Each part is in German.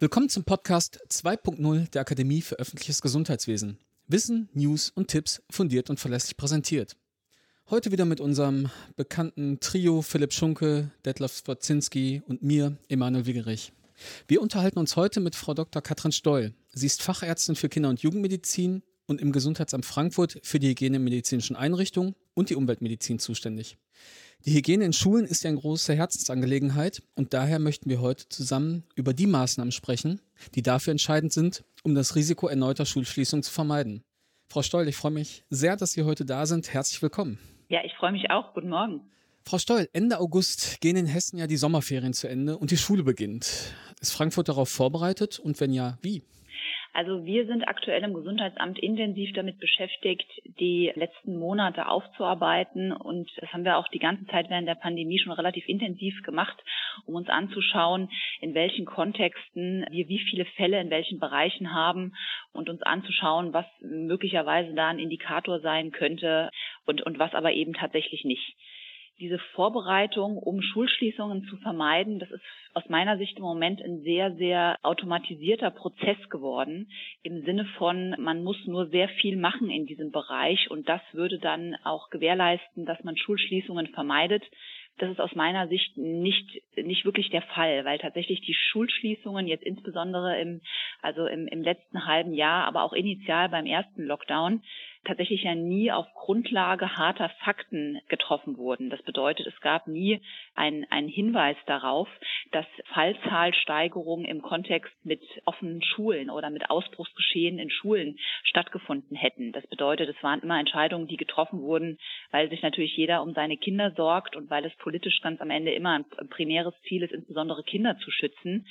Willkommen zum Podcast 2.0 der Akademie für öffentliches Gesundheitswesen. Wissen, News und Tipps fundiert und verlässlich präsentiert. Heute wieder mit unserem bekannten Trio Philipp Schunke, Detlef Swodzinski und mir, Emanuel Wigerich. Wir unterhalten uns heute mit Frau Dr. Katrin Stoll. Sie ist Fachärztin für Kinder- und Jugendmedizin und im Gesundheitsamt Frankfurt für die Hygiene in medizinischen Einrichtungen und die Umweltmedizin zuständig. Die Hygiene in Schulen ist ja eine große Herzensangelegenheit und daher möchten wir heute zusammen über die Maßnahmen sprechen, die dafür entscheidend sind, um das Risiko erneuter Schulschließung zu vermeiden. Frau Stoll, ich freue mich sehr, dass Sie heute da sind. Herzlich willkommen. Ja, ich freue mich auch. Guten Morgen. Frau Stoll, Ende August gehen in Hessen ja die Sommerferien zu Ende und die Schule beginnt. Ist Frankfurt darauf vorbereitet und wenn ja, wie? Also wir sind aktuell im Gesundheitsamt intensiv damit beschäftigt, die letzten Monate aufzuarbeiten. Und das haben wir auch die ganze Zeit während der Pandemie schon relativ intensiv gemacht, um uns anzuschauen, in welchen Kontexten wir wie viele Fälle in welchen Bereichen haben und uns anzuschauen, was möglicherweise da ein Indikator sein könnte und, und was aber eben tatsächlich nicht diese Vorbereitung, um Schulschließungen zu vermeiden, das ist aus meiner Sicht im Moment ein sehr, sehr automatisierter Prozess geworden. Im Sinne von, man muss nur sehr viel machen in diesem Bereich und das würde dann auch gewährleisten, dass man Schulschließungen vermeidet. Das ist aus meiner Sicht nicht, nicht wirklich der Fall, weil tatsächlich die Schulschließungen jetzt insbesondere im, also im, im letzten halben Jahr, aber auch initial beim ersten Lockdown tatsächlich ja nie auf Grundlage harter Fakten getroffen wurden. Das bedeutet, es gab nie einen, Hinweis darauf, dass Fallzahlsteigerungen im Kontext mit offenen Schulen oder mit Ausbruchsgeschehen in Schulen stattgefunden hätten. Das bedeutet, es waren immer Entscheidungen, die getroffen wurden, weil sich natürlich jeder um seine Kinder sorgt und weil es politisch ganz am Ende immer ein primäres Ziel ist, insbesondere Kinder zu schützen.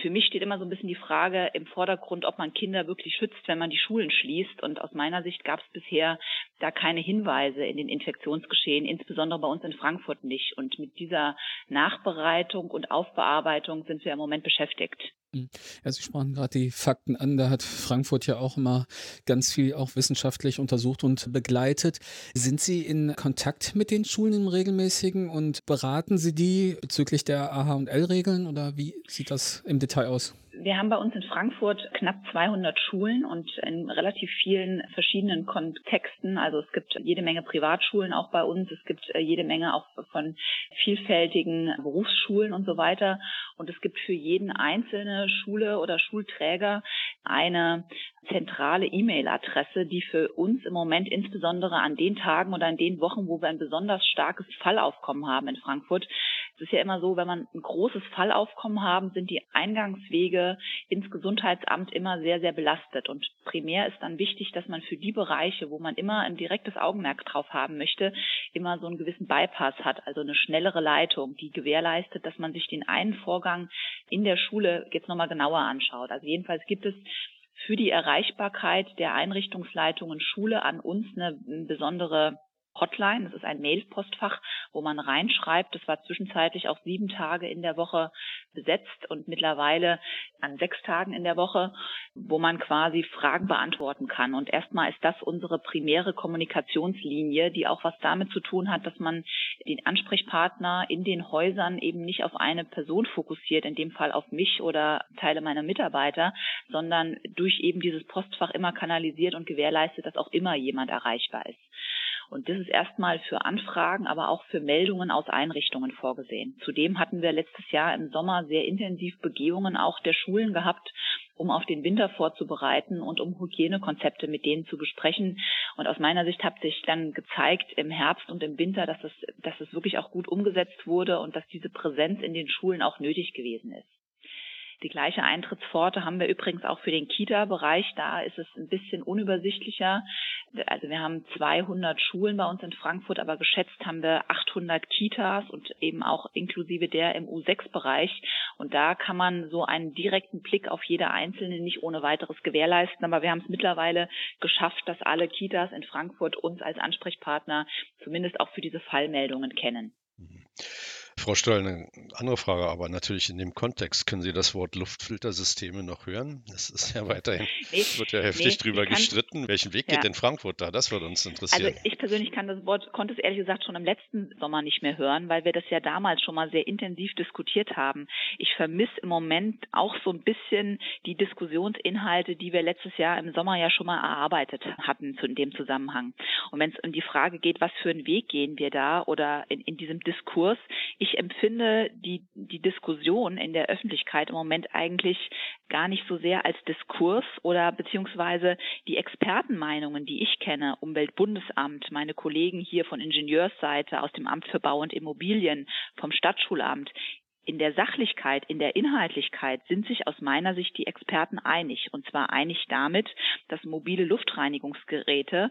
Für mich steht immer so ein bisschen die Frage im Vordergrund, ob man Kinder wirklich schützt, wenn man die Schulen schließt. Und aus meiner Sicht gab es bisher da keine Hinweise in den Infektionsgeschehen, insbesondere bei uns in Frankfurt nicht. Und mit dieser Nachbereitung und Aufbearbeitung sind wir im Moment beschäftigt. Ja, Sie sprachen gerade die Fakten an. Da hat Frankfurt ja auch immer ganz viel auch wissenschaftlich untersucht und begleitet. Sind Sie in Kontakt mit den Schulen im regelmäßigen und beraten Sie die bezüglich der AH&L-Regeln oder wie sieht das im Detail aus? Wir haben bei uns in Frankfurt knapp 200 Schulen und in relativ vielen verschiedenen Kontexten. Also es gibt jede Menge Privatschulen auch bei uns. Es gibt äh, jede Menge auch von vielfältigen Berufsschulen und so weiter. Und es gibt für jeden einzelne Schule oder Schulträger eine zentrale E-Mail-Adresse, die für uns im Moment insbesondere an den Tagen oder an den Wochen, wo wir ein besonders starkes Fallaufkommen haben in Frankfurt, es ist ja immer so, wenn man ein großes Fallaufkommen haben, sind die Eingangswege ins Gesundheitsamt immer sehr, sehr belastet. Und primär ist dann wichtig, dass man für die Bereiche, wo man immer ein direktes Augenmerk drauf haben möchte, immer so einen gewissen Bypass hat, also eine schnellere Leitung, die gewährleistet, dass man sich den einen Vorgang in der Schule jetzt nochmal genauer anschaut. Also jedenfalls gibt es für die Erreichbarkeit der Einrichtungsleitungen Schule an uns eine besondere Hotline. Das ist ein Mail-Postfach, wo man reinschreibt. Das war zwischenzeitlich auch sieben Tage in der Woche besetzt und mittlerweile an sechs Tagen in der Woche, wo man quasi Fragen beantworten kann. Und erstmal ist das unsere primäre Kommunikationslinie, die auch was damit zu tun hat, dass man den Ansprechpartner in den Häusern eben nicht auf eine Person fokussiert, in dem Fall auf mich oder Teile meiner Mitarbeiter, sondern durch eben dieses Postfach immer kanalisiert und gewährleistet, dass auch immer jemand erreichbar ist. Und das ist erstmal für Anfragen, aber auch für Meldungen aus Einrichtungen vorgesehen. Zudem hatten wir letztes Jahr im Sommer sehr intensiv Begehungen auch der Schulen gehabt, um auf den Winter vorzubereiten und um Hygienekonzepte mit denen zu besprechen. Und aus meiner Sicht hat sich dann gezeigt im Herbst und im Winter, dass es, dass es wirklich auch gut umgesetzt wurde und dass diese Präsenz in den Schulen auch nötig gewesen ist. Die gleiche Eintrittspforte haben wir übrigens auch für den Kita-Bereich. Da ist es ein bisschen unübersichtlicher. Also wir haben 200 Schulen bei uns in Frankfurt, aber geschätzt haben wir 800 Kitas und eben auch inklusive der im U6-Bereich. Und da kann man so einen direkten Blick auf jede einzelne nicht ohne weiteres gewährleisten. Aber wir haben es mittlerweile geschafft, dass alle Kitas in Frankfurt uns als Ansprechpartner zumindest auch für diese Fallmeldungen kennen. Mhm. Frau Stoll, eine andere Frage, aber natürlich in dem Kontext. Können Sie das Wort Luftfiltersysteme noch hören? Es ist ja weiterhin, nee, wird ja heftig nee, drüber gestritten. Welchen Weg ja. geht denn Frankfurt da? Das würde uns interessieren. Also ich persönlich kann das Wort, konnte es ehrlich gesagt schon im letzten Sommer nicht mehr hören, weil wir das ja damals schon mal sehr intensiv diskutiert haben. Ich vermisse im Moment auch so ein bisschen die Diskussionsinhalte, die wir letztes Jahr im Sommer ja schon mal erarbeitet hatten zu, in dem Zusammenhang. Und wenn es um die Frage geht, was für einen Weg gehen wir da oder in, in diesem Diskurs, ich empfinde die, die Diskussion in der Öffentlichkeit im Moment eigentlich gar nicht so sehr als Diskurs oder beziehungsweise die Expertenmeinungen, die ich kenne, Umweltbundesamt, meine Kollegen hier von Ingenieursseite aus dem Amt für Bau und Immobilien, vom Stadtschulamt, in der Sachlichkeit, in der Inhaltlichkeit sind sich aus meiner Sicht die Experten einig. Und zwar einig damit, dass mobile Luftreinigungsgeräte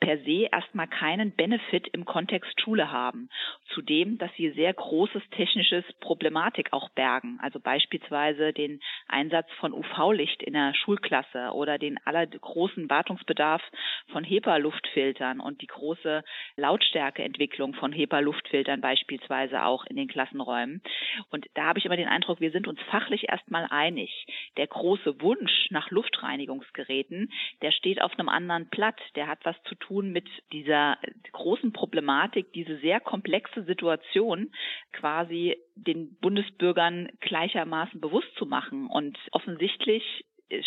per se erstmal keinen Benefit im Kontext Schule haben. Zudem, dass sie sehr großes technisches Problematik auch bergen, also beispielsweise den Einsatz von UV-Licht in der Schulklasse oder den allergroßen Wartungsbedarf von HEPA-Luftfiltern und die große Lautstärkeentwicklung von HEPA-Luftfiltern beispielsweise auch in den Klassenräumen. Und da habe ich immer den Eindruck, wir sind uns fachlich erstmal einig. Der große Wunsch nach Luftreinigungsgeräten, der steht auf einem anderen Blatt. Der hat was zu tun tun mit dieser großen Problematik, diese sehr komplexe Situation quasi den Bundesbürgern gleichermaßen bewusst zu machen. Und offensichtlich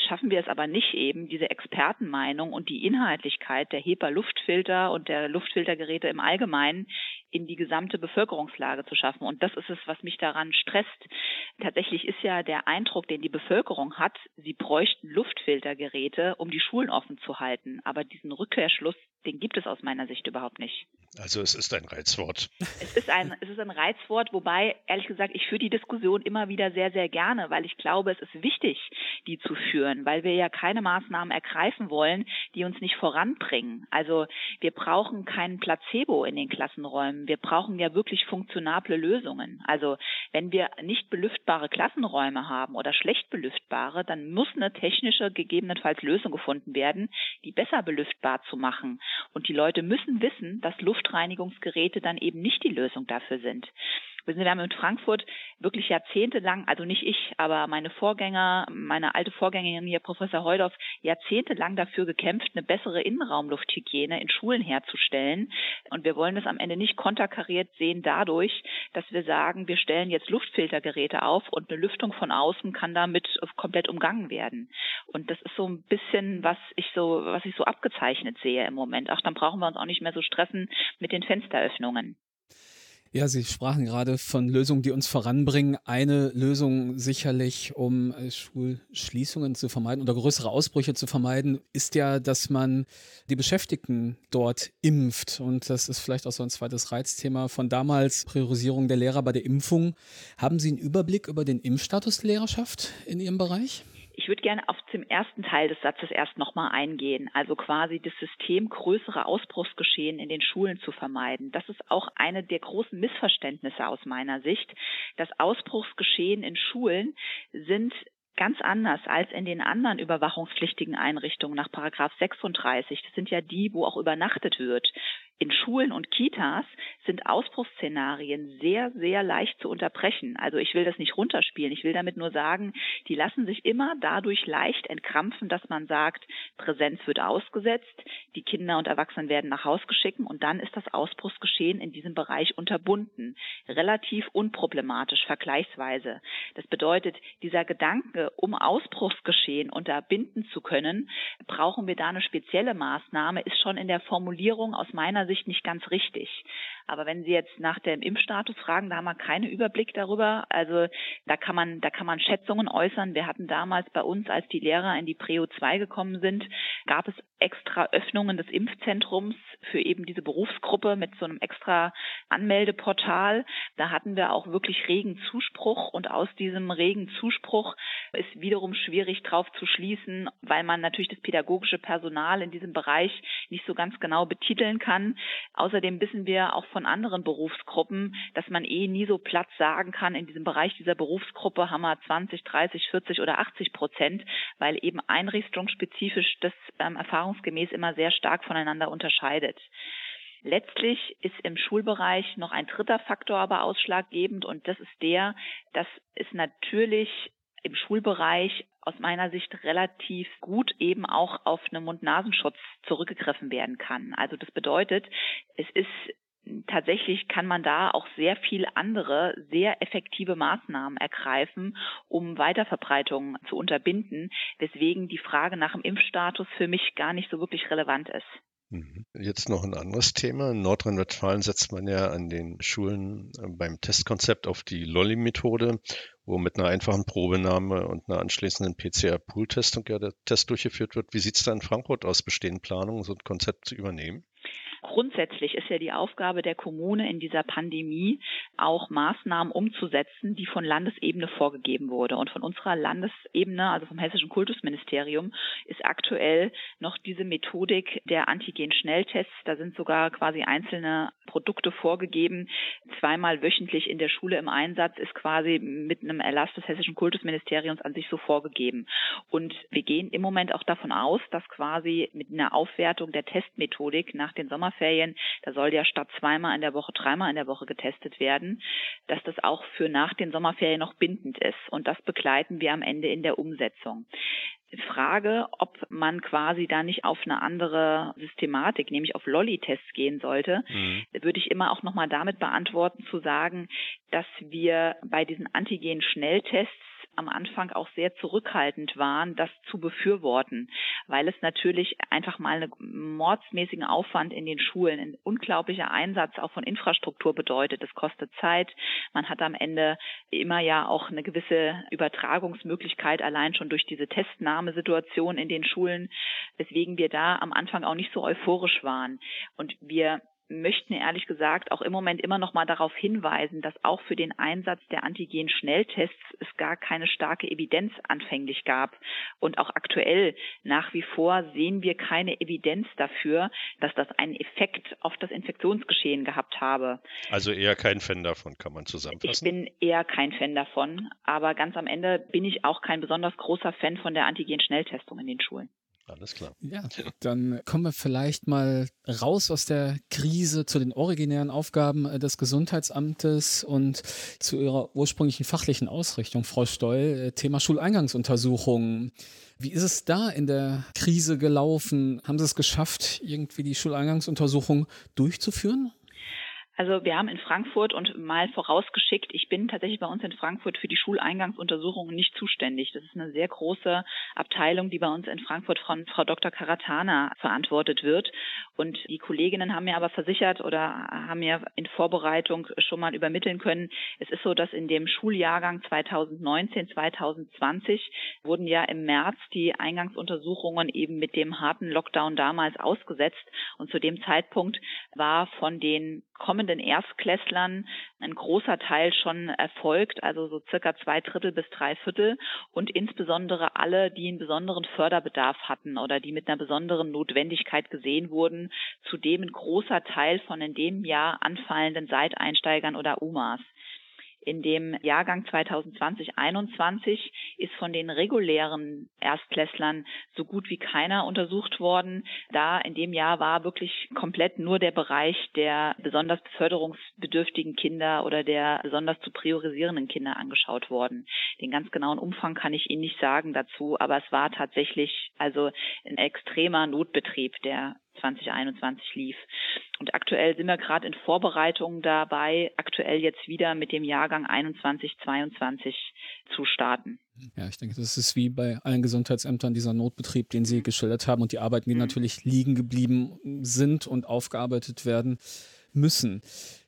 schaffen wir es aber nicht eben, diese Expertenmeinung und die Inhaltlichkeit der HEPA-Luftfilter und der Luftfiltergeräte im Allgemeinen in die gesamte Bevölkerungslage zu schaffen. Und das ist es, was mich daran stresst. Tatsächlich ist ja der Eindruck, den die Bevölkerung hat, sie bräuchten Luftfiltergeräte, um die Schulen offen zu halten. Aber diesen Rückkehrschluss, den gibt es aus meiner Sicht überhaupt nicht. Also es ist ein Reizwort. Es ist ein, es ist ein Reizwort, wobei, ehrlich gesagt, ich führe die Diskussion immer wieder sehr, sehr gerne, weil ich glaube, es ist wichtig, die zu führen, weil wir ja keine Maßnahmen ergreifen wollen, die uns nicht voranbringen. Also wir brauchen keinen Placebo in den Klassenräumen wir brauchen ja wirklich funktionable Lösungen. Also wenn wir nicht belüftbare Klassenräume haben oder schlecht belüftbare, dann muss eine technische gegebenenfalls Lösung gefunden werden, die besser belüftbar zu machen. Und die Leute müssen wissen, dass Luftreinigungsgeräte dann eben nicht die Lösung dafür sind. Wir haben in Frankfurt wirklich jahrzehntelang, also nicht ich, aber meine Vorgänger, meine alte Vorgängerin hier, Professor Heudorf, jahrzehntelang dafür gekämpft, eine bessere Innenraumlufthygiene in Schulen herzustellen. Und wir wollen das am Ende nicht konterkariert sehen dadurch, dass wir sagen, wir stellen jetzt Luftfiltergeräte auf und eine Lüftung von außen kann damit komplett umgangen werden. Und das ist so ein bisschen, was ich so, was ich so abgezeichnet sehe im Moment. Ach, dann brauchen wir uns auch nicht mehr so stressen mit den Fensteröffnungen. Ja, Sie sprachen gerade von Lösungen, die uns voranbringen. Eine Lösung sicherlich, um äh, Schulschließungen zu vermeiden oder größere Ausbrüche zu vermeiden, ist ja, dass man die Beschäftigten dort impft. Und das ist vielleicht auch so ein zweites Reizthema von damals, Priorisierung der Lehrer bei der Impfung. Haben Sie einen Überblick über den Impfstatus der Lehrerschaft in Ihrem Bereich? Ich würde gerne auf zum ersten Teil des Satzes erst nochmal eingehen, also quasi das System größere Ausbruchsgeschehen in den Schulen zu vermeiden. Das ist auch eine der großen Missverständnisse aus meiner Sicht. Das Ausbruchsgeschehen in Schulen sind ganz anders als in den anderen überwachungspflichtigen Einrichtungen nach Paragraph 36. Das sind ja die, wo auch übernachtet wird. In Schulen und Kitas sind Ausbruchsszenarien sehr, sehr leicht zu unterbrechen. Also ich will das nicht runterspielen. Ich will damit nur sagen, die lassen sich immer dadurch leicht entkrampfen, dass man sagt, Präsenz wird ausgesetzt, die Kinder und Erwachsenen werden nach Haus geschickt und dann ist das Ausbruchsgeschehen in diesem Bereich unterbunden. Relativ unproblematisch vergleichsweise. Das bedeutet, dieser Gedanke, um Ausbruchsgeschehen unterbinden zu können, brauchen wir da eine spezielle Maßnahme, ist schon in der Formulierung aus meiner Sicht Sicht nicht ganz richtig. Aber wenn Sie jetzt nach dem Impfstatus fragen, da haben wir keinen Überblick darüber. Also da kann man, da kann man Schätzungen äußern. Wir hatten damals bei uns, als die Lehrer in die Prio 2 gekommen sind, gab es extra Öffnungen des Impfzentrums für eben diese Berufsgruppe mit so einem extra Anmeldeportal. Da hatten wir auch wirklich regen Zuspruch und aus diesem regen Zuspruch ist wiederum schwierig drauf zu schließen, weil man natürlich das pädagogische Personal in diesem Bereich nicht so ganz genau betiteln kann. Außerdem wissen wir auch von anderen Berufsgruppen, dass man eh nie so platt sagen kann, in diesem Bereich dieser Berufsgruppe haben wir 20, 30, 40 oder 80 Prozent, weil eben einrichtungsspezifisch das ähm, erfahrungsgemäß immer sehr stark voneinander unterscheidet. Letztlich ist im Schulbereich noch ein dritter Faktor aber ausschlaggebend und das ist der, dass es natürlich im Schulbereich aus meiner Sicht relativ gut eben auch auf einen Mund-Nasenschutz zurückgegriffen werden kann. Also das bedeutet, es ist tatsächlich kann man da auch sehr viel andere, sehr effektive Maßnahmen ergreifen, um Weiterverbreitung zu unterbinden, weswegen die Frage nach dem Impfstatus für mich gar nicht so wirklich relevant ist. Mhm. Jetzt noch ein anderes Thema. In Nordrhein-Westfalen setzt man ja an den Schulen äh, beim Testkonzept auf die Lolli-Methode, wo mit einer einfachen Probenahme und einer anschließenden PCR-Pool-Testung ja der Test durchgeführt wird. Wie sieht es da in Frankfurt aus? Bestehen Planungen, so ein Konzept zu übernehmen? Grundsätzlich ist ja die Aufgabe der Kommune in dieser Pandemie auch Maßnahmen umzusetzen, die von Landesebene vorgegeben wurde. Und von unserer Landesebene, also vom Hessischen Kultusministerium, ist aktuell noch diese Methodik der Antigen-Schnelltests. Da sind sogar quasi einzelne Produkte vorgegeben. Zweimal wöchentlich in der Schule im Einsatz ist quasi mit einem Erlass des Hessischen Kultusministeriums an sich so vorgegeben. Und wir gehen im Moment auch davon aus, dass quasi mit einer Aufwertung der Testmethodik nach den Sommer Sommerferien, da soll ja statt zweimal in der Woche dreimal in der Woche getestet werden, dass das auch für nach den Sommerferien noch bindend ist. Und das begleiten wir am Ende in der Umsetzung. Frage, ob man quasi da nicht auf eine andere Systematik, nämlich auf Lolli-Tests gehen sollte, mhm. würde ich immer auch nochmal damit beantworten, zu sagen, dass wir bei diesen Antigen-Schnelltests am Anfang auch sehr zurückhaltend waren, das zu befürworten, weil es natürlich einfach mal einen mordsmäßigen Aufwand in den Schulen, ein unglaublicher Einsatz auch von Infrastruktur bedeutet. Es kostet Zeit. Man hat am Ende immer ja auch eine gewisse Übertragungsmöglichkeit allein schon durch diese Testnahmesituation in den Schulen, weswegen wir da am Anfang auch nicht so euphorisch waren. Und wir möchten ehrlich gesagt auch im Moment immer noch mal darauf hinweisen, dass auch für den Einsatz der Antigen-Schnelltests es gar keine starke Evidenz anfänglich gab. Und auch aktuell nach wie vor sehen wir keine Evidenz dafür, dass das einen Effekt auf das Infektionsgeschehen gehabt habe. Also eher kein Fan davon, kann man zusammenfassen. Ich bin eher kein Fan davon, aber ganz am Ende bin ich auch kein besonders großer Fan von der Antigen-Schnelltestung in den Schulen. Alles klar. Ja, dann kommen wir vielleicht mal raus aus der Krise zu den originären Aufgaben äh, des Gesundheitsamtes und zu Ihrer ursprünglichen fachlichen Ausrichtung, Frau Stoll, äh, Thema Schuleingangsuntersuchungen. Wie ist es da in der Krise gelaufen? Haben Sie es geschafft, irgendwie die Schuleingangsuntersuchung durchzuführen? Also wir haben in Frankfurt und mal vorausgeschickt, ich bin tatsächlich bei uns in Frankfurt für die Schuleingangsuntersuchungen nicht zuständig. Das ist eine sehr große Abteilung, die bei uns in Frankfurt von Frau Dr. Karatana verantwortet wird. Und die Kolleginnen haben mir aber versichert oder haben mir in Vorbereitung schon mal übermitteln können, es ist so, dass in dem Schuljahrgang 2019, 2020 wurden ja im März die Eingangsuntersuchungen eben mit dem harten Lockdown damals ausgesetzt. Und zu dem Zeitpunkt war von den kommenden Erstklässlern ein großer Teil schon erfolgt, also so circa zwei Drittel bis drei Viertel und insbesondere alle, die einen besonderen Förderbedarf hatten oder die mit einer besonderen Notwendigkeit gesehen wurden, zudem ein großer Teil von in dem Jahr anfallenden Seiteinsteigern oder UMAs. In dem Jahrgang 2020-21 ist von den regulären Erstklässlern so gut wie keiner untersucht worden. Da in dem Jahr war wirklich komplett nur der Bereich der besonders förderungsbedürftigen Kinder oder der besonders zu priorisierenden Kinder angeschaut worden. Den ganz genauen Umfang kann ich Ihnen nicht sagen dazu, aber es war tatsächlich also ein extremer Notbetrieb, der 2021 lief. Und aktuell sind wir gerade in Vorbereitungen dabei, aktuell jetzt wieder mit dem Jahrgang 21, 22 zu starten. Ja, ich denke, das ist wie bei allen Gesundheitsämtern dieser Notbetrieb, den Sie geschildert haben und die Arbeiten, die mhm. natürlich liegen geblieben sind und aufgearbeitet werden müssen.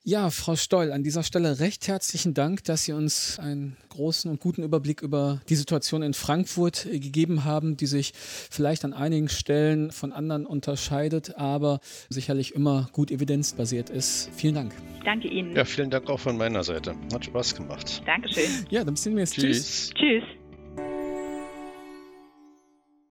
Ja, Frau Stoll, an dieser Stelle recht herzlichen Dank, dass Sie uns einen großen und guten Überblick über die Situation in Frankfurt äh, gegeben haben, die sich vielleicht an einigen Stellen von anderen unterscheidet, aber sicherlich immer gut evidenzbasiert ist. Vielen Dank. Danke Ihnen. Ja, vielen Dank auch von meiner Seite. Hat Spaß gemacht. Dankeschön. Ja, dann bis demnächst. Tschüss. Tschüss.